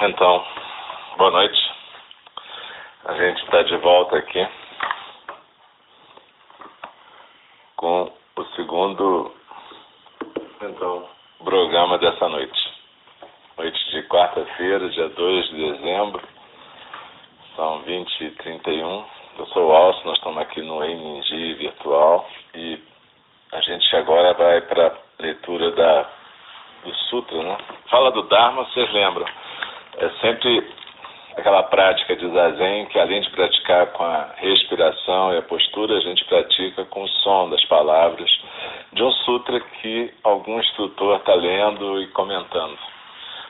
Então, boa noite. A gente está de volta aqui com o segundo então, programa dessa noite. Noite de quarta-feira, dia 2 de dezembro. São 20 e 31. Eu sou o Alcio, nós estamos aqui no MNG virtual e a gente agora vai para a leitura da, do Sutra, né? Fala do Dharma, vocês lembram? É sempre aquela prática de zazen que além de praticar com a respiração e a postura, a gente pratica com o som das palavras de um sutra que algum instrutor está lendo e comentando.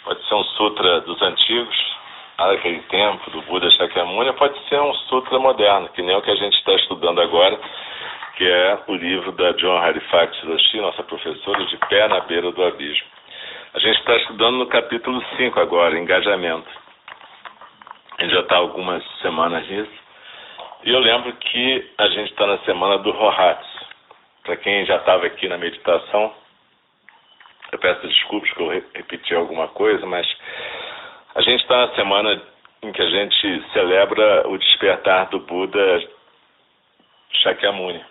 Pode ser um sutra dos antigos, naquele tempo, do Buda Shakyamuni, pode ser um sutra moderno, que nem o que a gente está estudando agora, que é o livro da John Harifax Hiroshi, nossa professora, de pé na beira do abismo. A gente está estudando no capítulo 5 agora, engajamento. A gente já está algumas semanas nisso. E eu lembro que a gente está na semana do Rohatsu. Para quem já estava aqui na meditação, eu peço desculpas que eu repeti alguma coisa, mas a gente está na semana em que a gente celebra o despertar do Buda Shakyamuni,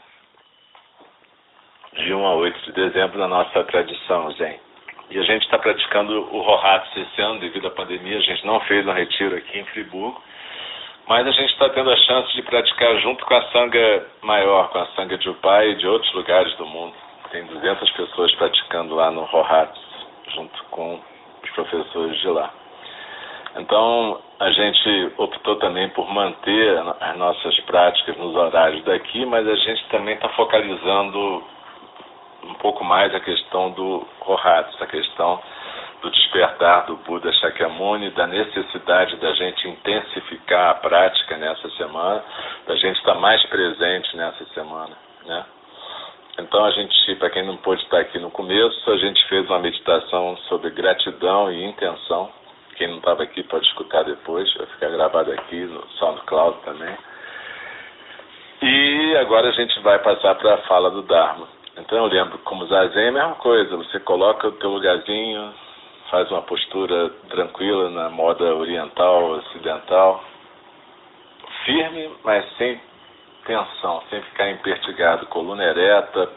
de 1 a 8 de dezembro na nossa tradição Zen. E a gente está praticando o Rohatsu esse ano, devido à pandemia. A gente não fez um retiro aqui em Friburgo, mas a gente está tendo a chance de praticar junto com a Sangha maior, com a Sangha de Upai e de outros lugares do mundo. Tem 200 pessoas praticando lá no Rohatsu, junto com os professores de lá. Então, a gente optou também por manter as nossas práticas nos horários daqui, mas a gente também está focalizando um pouco mais a questão do Rohatsu, a questão do despertar do Buda Shakyamuni, da necessidade da gente intensificar a prática nessa semana, da gente estar mais presente nessa semana, né? Então a gente, para quem não pôde estar aqui no começo, a gente fez uma meditação sobre gratidão e intenção. Quem não estava aqui pode escutar depois, vai ficar gravado aqui no SoundCloud também. E agora a gente vai passar para a fala do Dharma. Então eu lembro como zazen é a mesma coisa, você coloca o teu lugarzinho, faz uma postura tranquila na moda oriental, ocidental, firme, mas sem tensão, sem ficar impertigado, coluna ereta,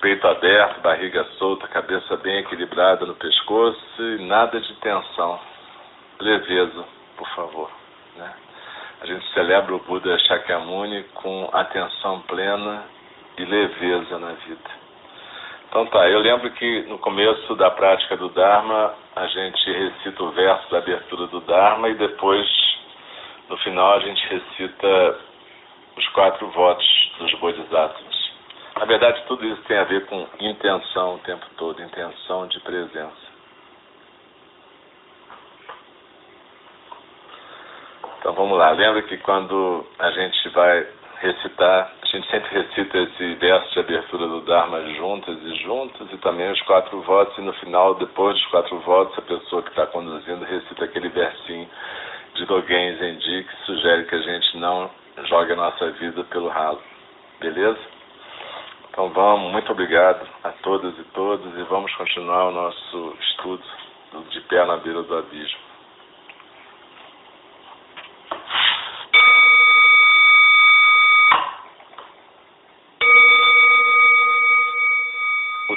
peito aberto, barriga solta, cabeça bem equilibrada no pescoço e nada de tensão. Leveza, por favor. Né? A gente celebra o Buda Shakyamuni com atenção plena e leveza na vida. Então tá, eu lembro que no começo da prática do Dharma, a gente recita o verso da abertura do Dharma e depois, no final, a gente recita os quatro votos dos Bodhisattvas. Na verdade, tudo isso tem a ver com intenção o tempo todo, intenção de presença. Então vamos lá, lembra que quando a gente vai recitar, gente sempre recita esse verso de abertura do Dharma juntas e juntos, e também os quatro votos, e no final, depois dos quatro votos, a pessoa que está conduzindo recita aquele versinho de Dogen Zenji que sugere que a gente não jogue a nossa vida pelo ralo. Beleza? Então vamos, muito obrigado a todas e todos, e vamos continuar o nosso estudo de pé na beira do abismo.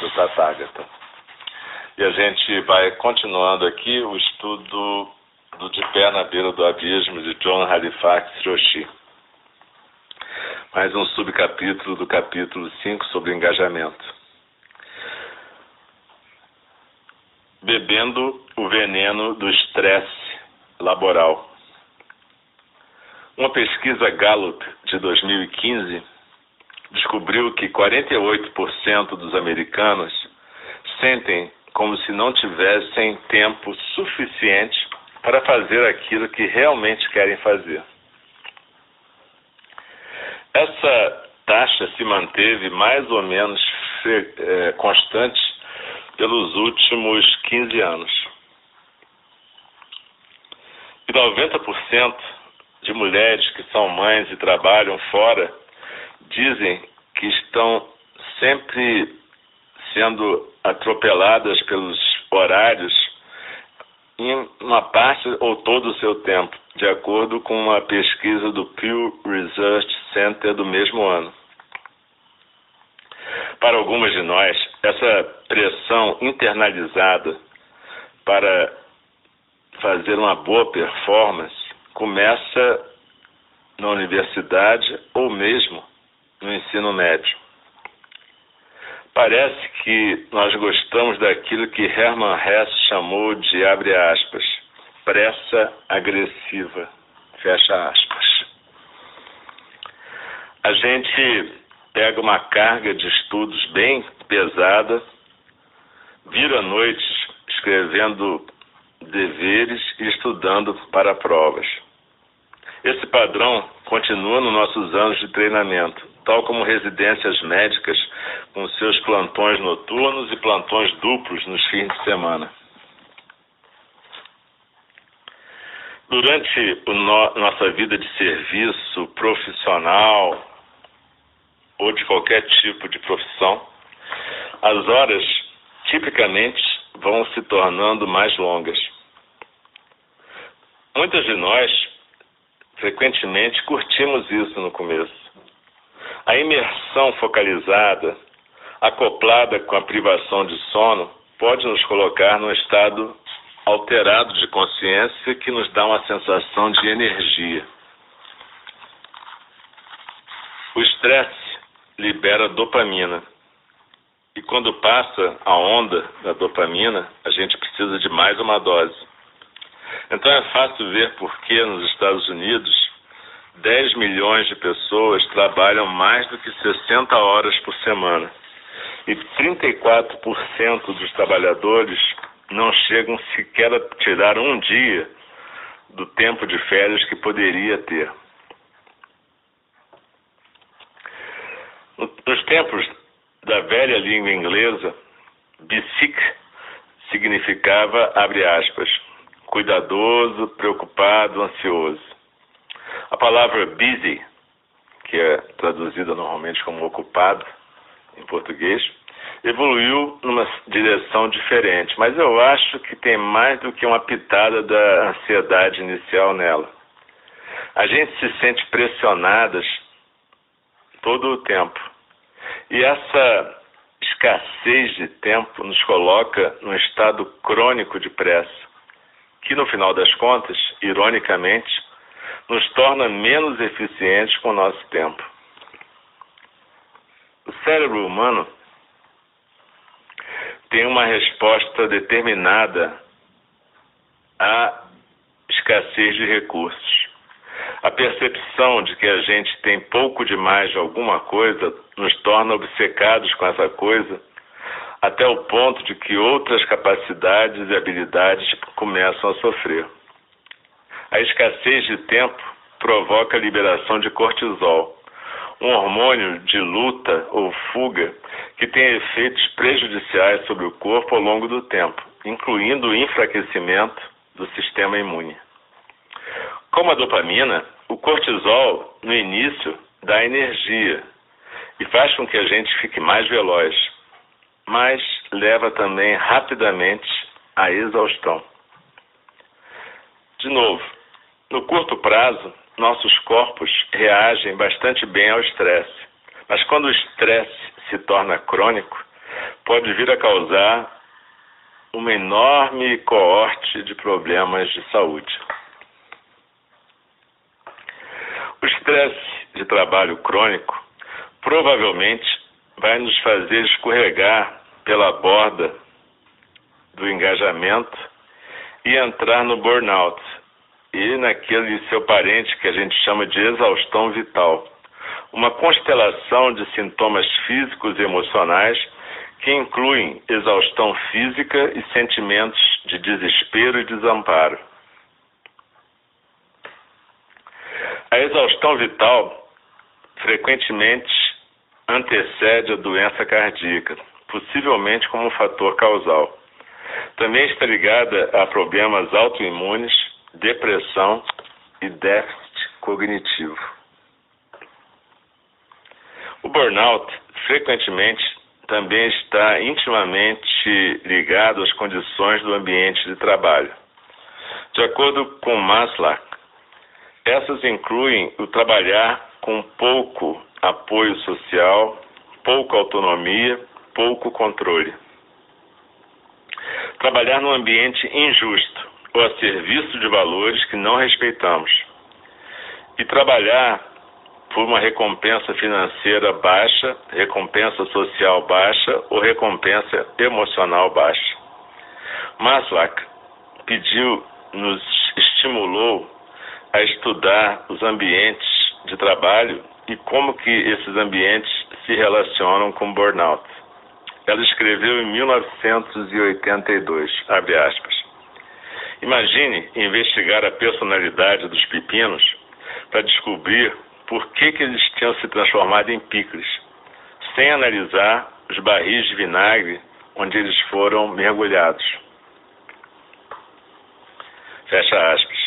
do Tathagata. E a gente vai continuando aqui o estudo do De Pé na Beira do Abismo de John Halifax Roshi. Mais um subcapítulo do capítulo 5 sobre engajamento. Bebendo o veneno do estresse laboral. Uma pesquisa Gallup de 2015 descobriu que 48% dos americanos sentem como se não tivessem tempo suficiente para fazer aquilo que realmente querem fazer. Essa taxa se manteve mais ou menos é, constante pelos últimos 15 anos. E 90% de mulheres que são mães e trabalham fora dizem que estão sempre sendo atropeladas pelos horários em uma parte ou todo o seu tempo, de acordo com uma pesquisa do Pew Research Center do mesmo ano. Para algumas de nós, essa pressão internalizada para fazer uma boa performance começa na universidade ou mesmo no ensino médio. Parece que nós gostamos daquilo que Hermann Hesse chamou de, abre aspas, pressa agressiva, fecha aspas. A gente pega uma carga de estudos bem pesada, vira noites escrevendo deveres e estudando para provas. Esse padrão continua nos nossos anos de treinamento, tal como residências médicas com seus plantões noturnos e plantões duplos nos fins de semana. Durante no, nossa vida de serviço profissional ou de qualquer tipo de profissão, as horas tipicamente vão se tornando mais longas. Muitas de nós frequentemente curtimos isso no começo. A imersão focalizada, acoplada com a privação de sono, pode nos colocar num estado alterado de consciência que nos dá uma sensação de energia. O estresse libera dopamina. E quando passa a onda da dopamina, a gente precisa de mais uma dose. Então é fácil ver por que nos Estados Unidos 10 milhões de pessoas trabalham mais do que 60 horas por semana. E 34% dos trabalhadores não chegam sequer a tirar um dia do tempo de férias que poderia ter. Nos tempos da velha língua inglesa, bisic significava, abre aspas, cuidadoso, preocupado, ansioso. A palavra busy, que é traduzida normalmente como ocupado em português, evoluiu numa direção diferente, mas eu acho que tem mais do que uma pitada da ansiedade inicial nela. A gente se sente pressionadas todo o tempo. E essa escassez de tempo nos coloca num estado crônico de pressa que no final das contas, ironicamente, nos torna menos eficientes com o nosso tempo. O cérebro humano tem uma resposta determinada à escassez de recursos. A percepção de que a gente tem pouco demais de alguma coisa nos torna obcecados com essa coisa até o ponto de que outras capacidades e habilidades começam a sofrer. A escassez de tempo provoca a liberação de cortisol, um hormônio de luta ou fuga que tem efeitos prejudiciais sobre o corpo ao longo do tempo, incluindo o enfraquecimento do sistema imune. Como a dopamina, o cortisol, no início, dá energia e faz com que a gente fique mais veloz, mas leva também rapidamente à exaustão. De novo, no curto prazo, nossos corpos reagem bastante bem ao estresse, mas quando o estresse se torna crônico, pode vir a causar uma enorme coorte de problemas de saúde. O estresse de trabalho crônico provavelmente vai nos fazer escorregar pela borda do engajamento e entrar no burnout e naquele seu parente que a gente chama de exaustão vital. Uma constelação de sintomas físicos e emocionais que incluem exaustão física e sentimentos de desespero e desamparo. A exaustão vital frequentemente antecede a doença cardíaca, possivelmente como fator causal. Também está ligada a problemas autoimunes, depressão e déficit cognitivo. O burnout frequentemente também está intimamente ligado às condições do ambiente de trabalho. De acordo com Maslach, essas incluem o trabalhar com pouco apoio social, pouca autonomia, pouco controle. Trabalhar num ambiente injusto ou a serviço de valores que não respeitamos. E trabalhar por uma recompensa financeira baixa, recompensa social baixa ou recompensa emocional baixa. Maslach pediu, nos estimulou a estudar os ambientes de trabalho e como que esses ambientes se relacionam com burnout. Ela escreveu em 1982, abre aspas. Imagine investigar a personalidade dos pepinos para descobrir por que, que eles tinham se transformado em picles, sem analisar os barris de vinagre onde eles foram mergulhados. Fecha aspas.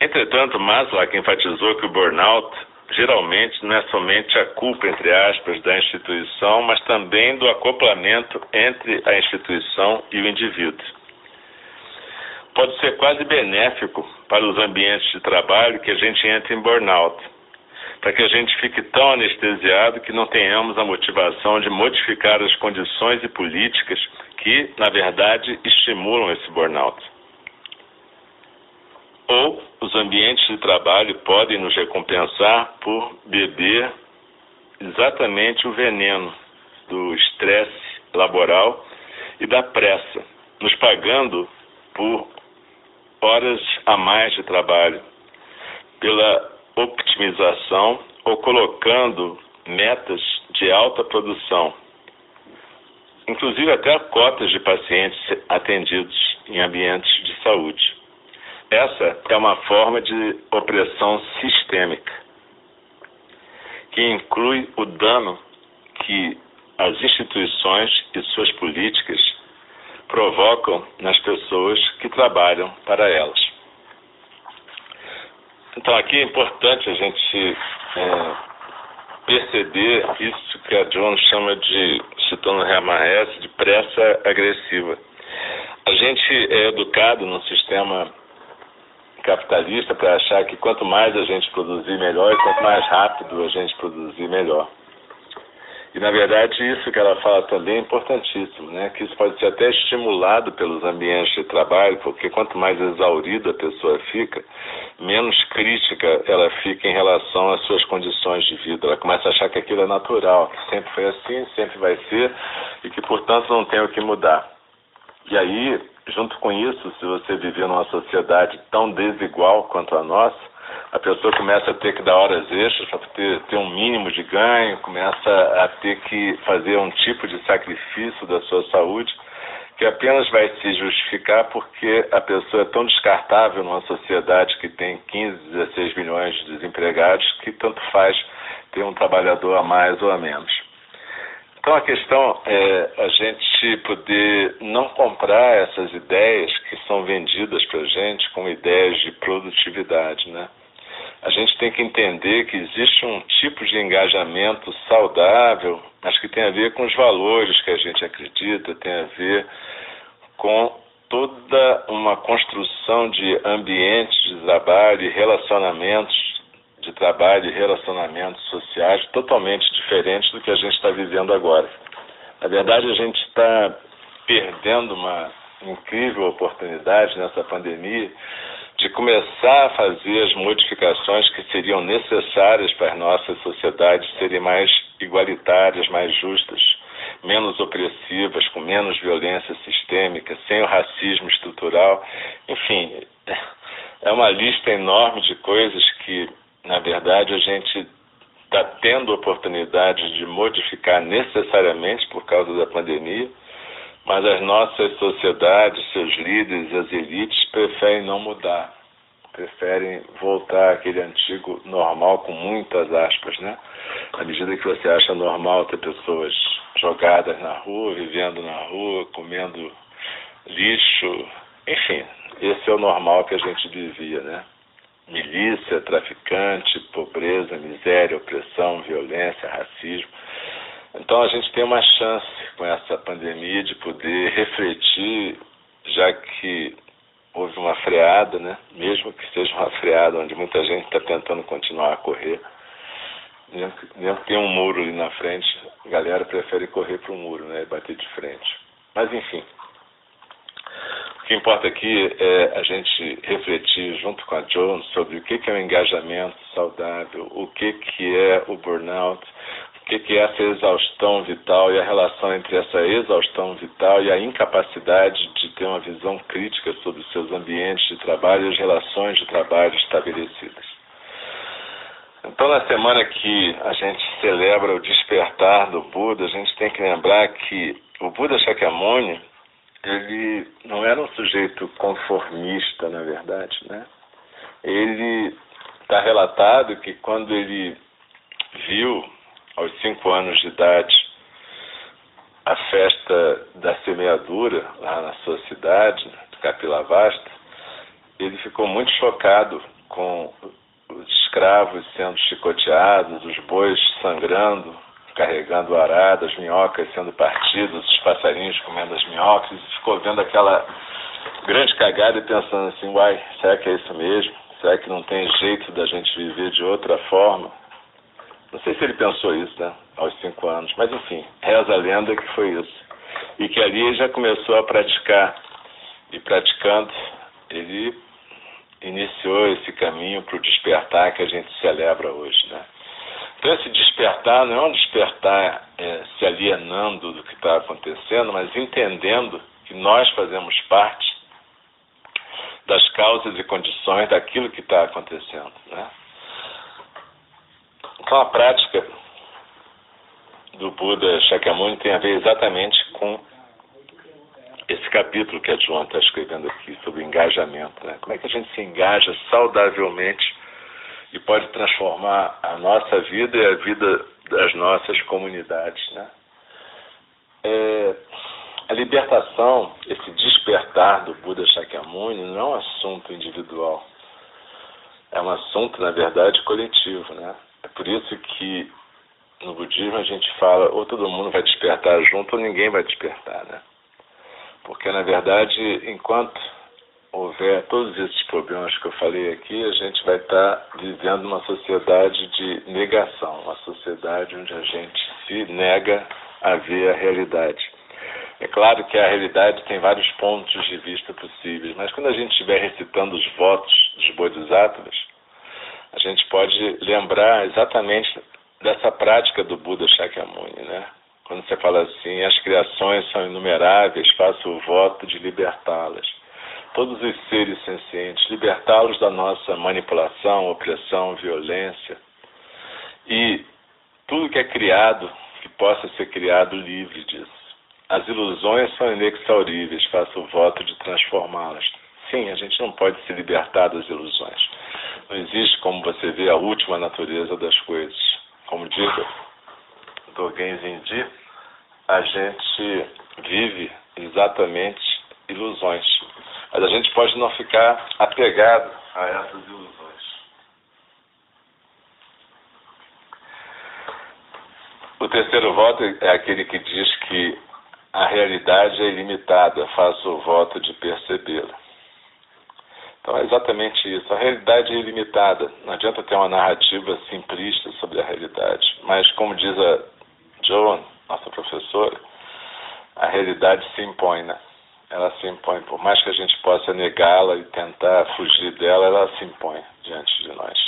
Entretanto, Maslach enfatizou que o burnout geralmente não é somente a culpa, entre aspas, da instituição, mas também do acoplamento entre a instituição e o indivíduo. Pode ser quase benéfico para os ambientes de trabalho que a gente entre em burnout, para que a gente fique tão anestesiado que não tenhamos a motivação de modificar as condições e políticas que, na verdade, estimulam esse burnout. Ou os ambientes de trabalho podem nos recompensar por beber exatamente o veneno do estresse laboral e da pressa, nos pagando por horas a mais de trabalho, pela optimização ou colocando metas de alta produção, inclusive até cotas de pacientes atendidos em ambientes de saúde. Essa é uma forma de opressão sistêmica, que inclui o dano que as instituições e suas políticas provocam nas pessoas que trabalham para elas. Então, aqui é importante a gente é, perceber isso que a John chama de, citando Remaes, de pressa agressiva. A gente é educado num sistema capitalista para achar que quanto mais a gente produzir melhor e quanto mais rápido a gente produzir melhor. E na verdade isso que ela fala também é importantíssimo, né? Que isso pode ser até estimulado pelos ambientes de trabalho, porque quanto mais exaurida a pessoa fica, menos crítica ela fica em relação às suas condições de vida. Ela começa a achar que aquilo é natural, que sempre foi assim, sempre vai ser e que portanto não tem o que mudar. E aí junto com isso, se você viver numa sociedade tão desigual quanto a nossa, a pessoa começa a ter que dar horas extras para ter, ter um mínimo de ganho, começa a ter que fazer um tipo de sacrifício da sua saúde que apenas vai se justificar porque a pessoa é tão descartável numa sociedade que tem 15, 16 milhões de desempregados que tanto faz ter um trabalhador a mais ou a menos. Então a questão é a gente poder não comprar essas ideias que são vendidas para a gente como ideias de produtividade, né? A gente tem que entender que existe um tipo de engajamento saudável, mas que tem a ver com os valores que a gente acredita, tem a ver com toda uma construção de ambientes de trabalho e relacionamentos de trabalho e relacionamentos sociais totalmente diferentes do que a gente está vivendo agora. Na verdade, a gente está perdendo uma incrível oportunidade nessa pandemia de começar a fazer as modificações que seriam necessárias para as nossas sociedades serem mais igualitárias, mais justas, menos opressivas, com menos violência sistêmica, sem o racismo estrutural. Enfim, é uma lista enorme de coisas que, na verdade, a gente está tendo oportunidade de modificar necessariamente por causa da pandemia, mas as nossas sociedades, seus líderes, as elites preferem não mudar, preferem voltar àquele antigo normal com muitas aspas, né? À medida que você acha normal ter pessoas jogadas na rua, vivendo na rua, comendo lixo, enfim, esse é o normal que a gente vivia, né? milícia, traficante, pobreza, miséria, opressão, violência, racismo. Então a gente tem uma chance com essa pandemia de poder refletir, já que houve uma freada, né? mesmo que seja uma freada onde muita gente está tentando continuar a correr. Mesmo que tenha um muro ali na frente, a galera prefere correr para o muro né? bater de frente. Mas enfim, que importa aqui é a gente refletir junto com a Jones sobre o que, é o engajamento saudável, o que, é o burnout, o que, que é essa exaustão vital e a relação entre essa exaustão vital e a incapacidade de ter uma visão crítica sobre os seus ambientes de trabalho e as relações de trabalho estabelecidas. Então, na semana que a gente celebra o despertar do Buda, a gente tem que lembrar que o Buda Shakyamuni ele não era um sujeito conformista, na verdade, né? Ele está relatado que quando ele viu, aos cinco anos de idade, a festa da semeadura lá na sua cidade, Capilavasta, ele ficou muito chocado com os escravos sendo chicoteados, os bois sangrando, carregando arada, as minhocas sendo partidas, os passarinhos comendo as minhocas, e ficou vendo aquela grande cagada e pensando assim, uai, será que é isso mesmo? Será que não tem jeito da gente viver de outra forma? Não sei se ele pensou isso, né, aos cinco anos, mas enfim, reza a lenda que foi isso. E que ali já começou a praticar, e praticando, ele iniciou esse caminho para o despertar que a gente celebra hoje, né? Então, esse despertar não é um despertar é, se alienando do que está acontecendo, mas entendendo que nós fazemos parte das causas e condições daquilo que está acontecendo. Né? Então, a prática do Buda Shakyamuni tem a ver exatamente com esse capítulo que a João está escrevendo aqui sobre engajamento. Né? Como é que a gente se engaja saudavelmente e pode transformar a nossa vida e a vida das nossas comunidades. Né? É, a libertação, esse despertar do Buda Shakyamuni não é um assunto individual. É um assunto, na verdade, coletivo. Né? É por isso que no budismo a gente fala ou todo mundo vai despertar junto ou ninguém vai despertar. Né? Porque, na verdade, enquanto houver todos esses problemas que eu falei aqui, a gente vai estar vivendo uma sociedade de negação, uma sociedade onde a gente se nega a ver a realidade. É claro que a realidade tem vários pontos de vista possíveis, mas quando a gente estiver recitando os votos dos Bodhisattvas, a gente pode lembrar exatamente dessa prática do Buda Shakyamuni, né? Quando você fala assim, as criações são inumeráveis, faço o voto de libertá-las todos os seres sencientes, libertá-los da nossa manipulação, opressão, violência e tudo que é criado que possa ser criado livre disso. As ilusões são inexauríveis, faço o voto de transformá-las. Sim, a gente não pode se libertar das ilusões. Não existe como você vê a última natureza das coisas. Como diz Dogen Zinji, a gente vive exatamente ilusões. Mas a gente pode não ficar apegado a essas ilusões. O terceiro voto é aquele que diz que a realidade é ilimitada, faço o voto de percebê-la. Então é exatamente isso. A realidade é ilimitada. Não adianta ter uma narrativa simplista sobre a realidade. Mas, como diz a Joan, nossa professora, a realidade se impõe, né? ela se impõe. Por mais que a gente possa negá-la e tentar fugir dela, ela se impõe diante de nós.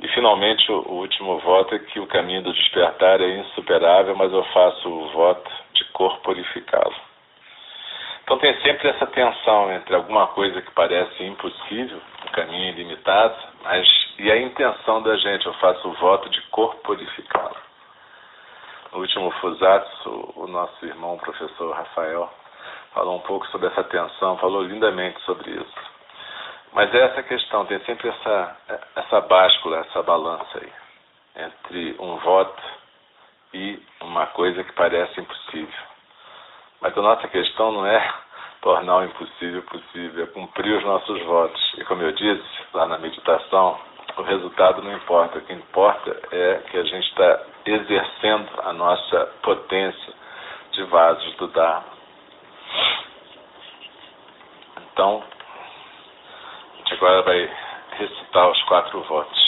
E finalmente o, último voto é que o caminho do despertar é insuperável, mas eu faço o voto de corporificá-lo. Então tem sempre essa tensão entre alguma coisa que parece impossível, um caminho ilimitado, mas e a intenção da gente, eu faço o voto de corporificá-lo. No último Fusatsu, o nosso irmão o professor Rafael falou um pouco sobre essa tensão, falou lindamente sobre isso. Mas é essa questão, tem sempre essa, essa báscula, essa balança aí, entre um voto e uma coisa que parece impossível. Mas a nossa questão não é tornar o impossível possível, é cumprir os nossos votos. E como eu disse lá na meditação, o resultado não importa. O que importa é que a gente está exercendo a nossa potência de vasos do Dharma. Então, gente agora vai recitar os quatro votos.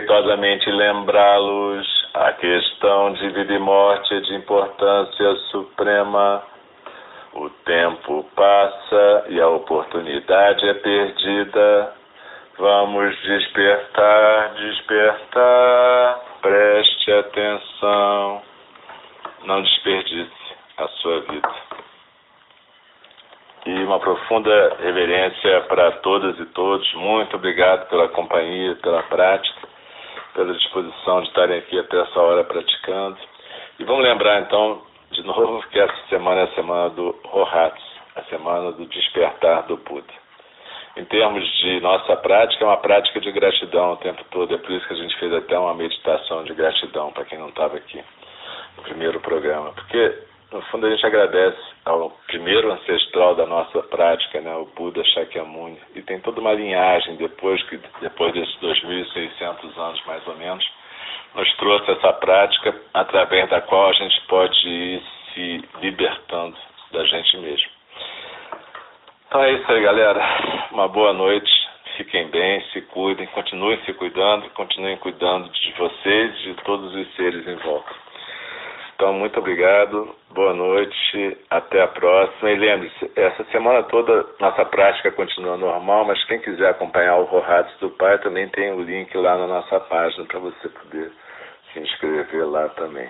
Respeitosamente lembrá-los: a questão de vida e morte é de importância suprema. O tempo passa e a oportunidade é perdida. Vamos despertar, despertar Preste atenção, não desperdice a sua vida. E uma profunda reverência para todas e todos. Muito obrigado pela companhia, pela prática, pela disposição de estarem aqui até essa hora praticando. E vamos lembrar então, de novo, que essa semana é a semana do Rohatsu, a semana do despertar do Buda em termos de nossa prática, é uma prática de gratidão o tempo todo. É por isso que a gente fez até uma meditação de gratidão para quem não estava aqui no primeiro programa. Porque, no fundo, a gente agradece ao primeiro ancestral da nossa prática, né, o Buda Shakyamuni. E tem toda uma linhagem depois, que, depois desses 2.600 anos, mais ou menos, nos trouxe essa prática através da qual a gente pode ir se libertando da gente mesmo. Então é isso aí, galera. Uma boa noite. Fiquem bem, se cuidem, continuem se cuidando, continuem cuidando de vocês e de todos os seres em volta. Então, muito obrigado, boa noite, até a próxima. E lembre-se, essa semana toda nossa prática continua normal, mas quem quiser acompanhar o Rohatsu do Pai também tem o link lá na nossa página para você poder se inscrever lá também.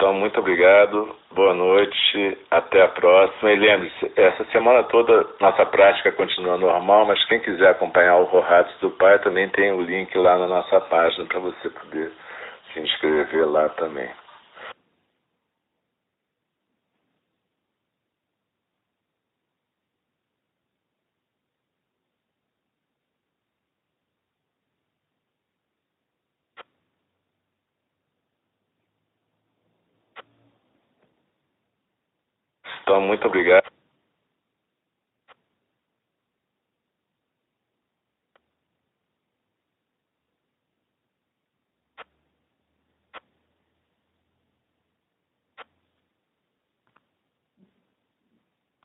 Então, muito obrigado, boa noite, até a próxima. E lembre-se, essa semana toda nossa prática continua normal, mas quem quiser acompanhar o Rohatsu do Pai também tem o link lá na nossa página para você poder se inscrever lá também.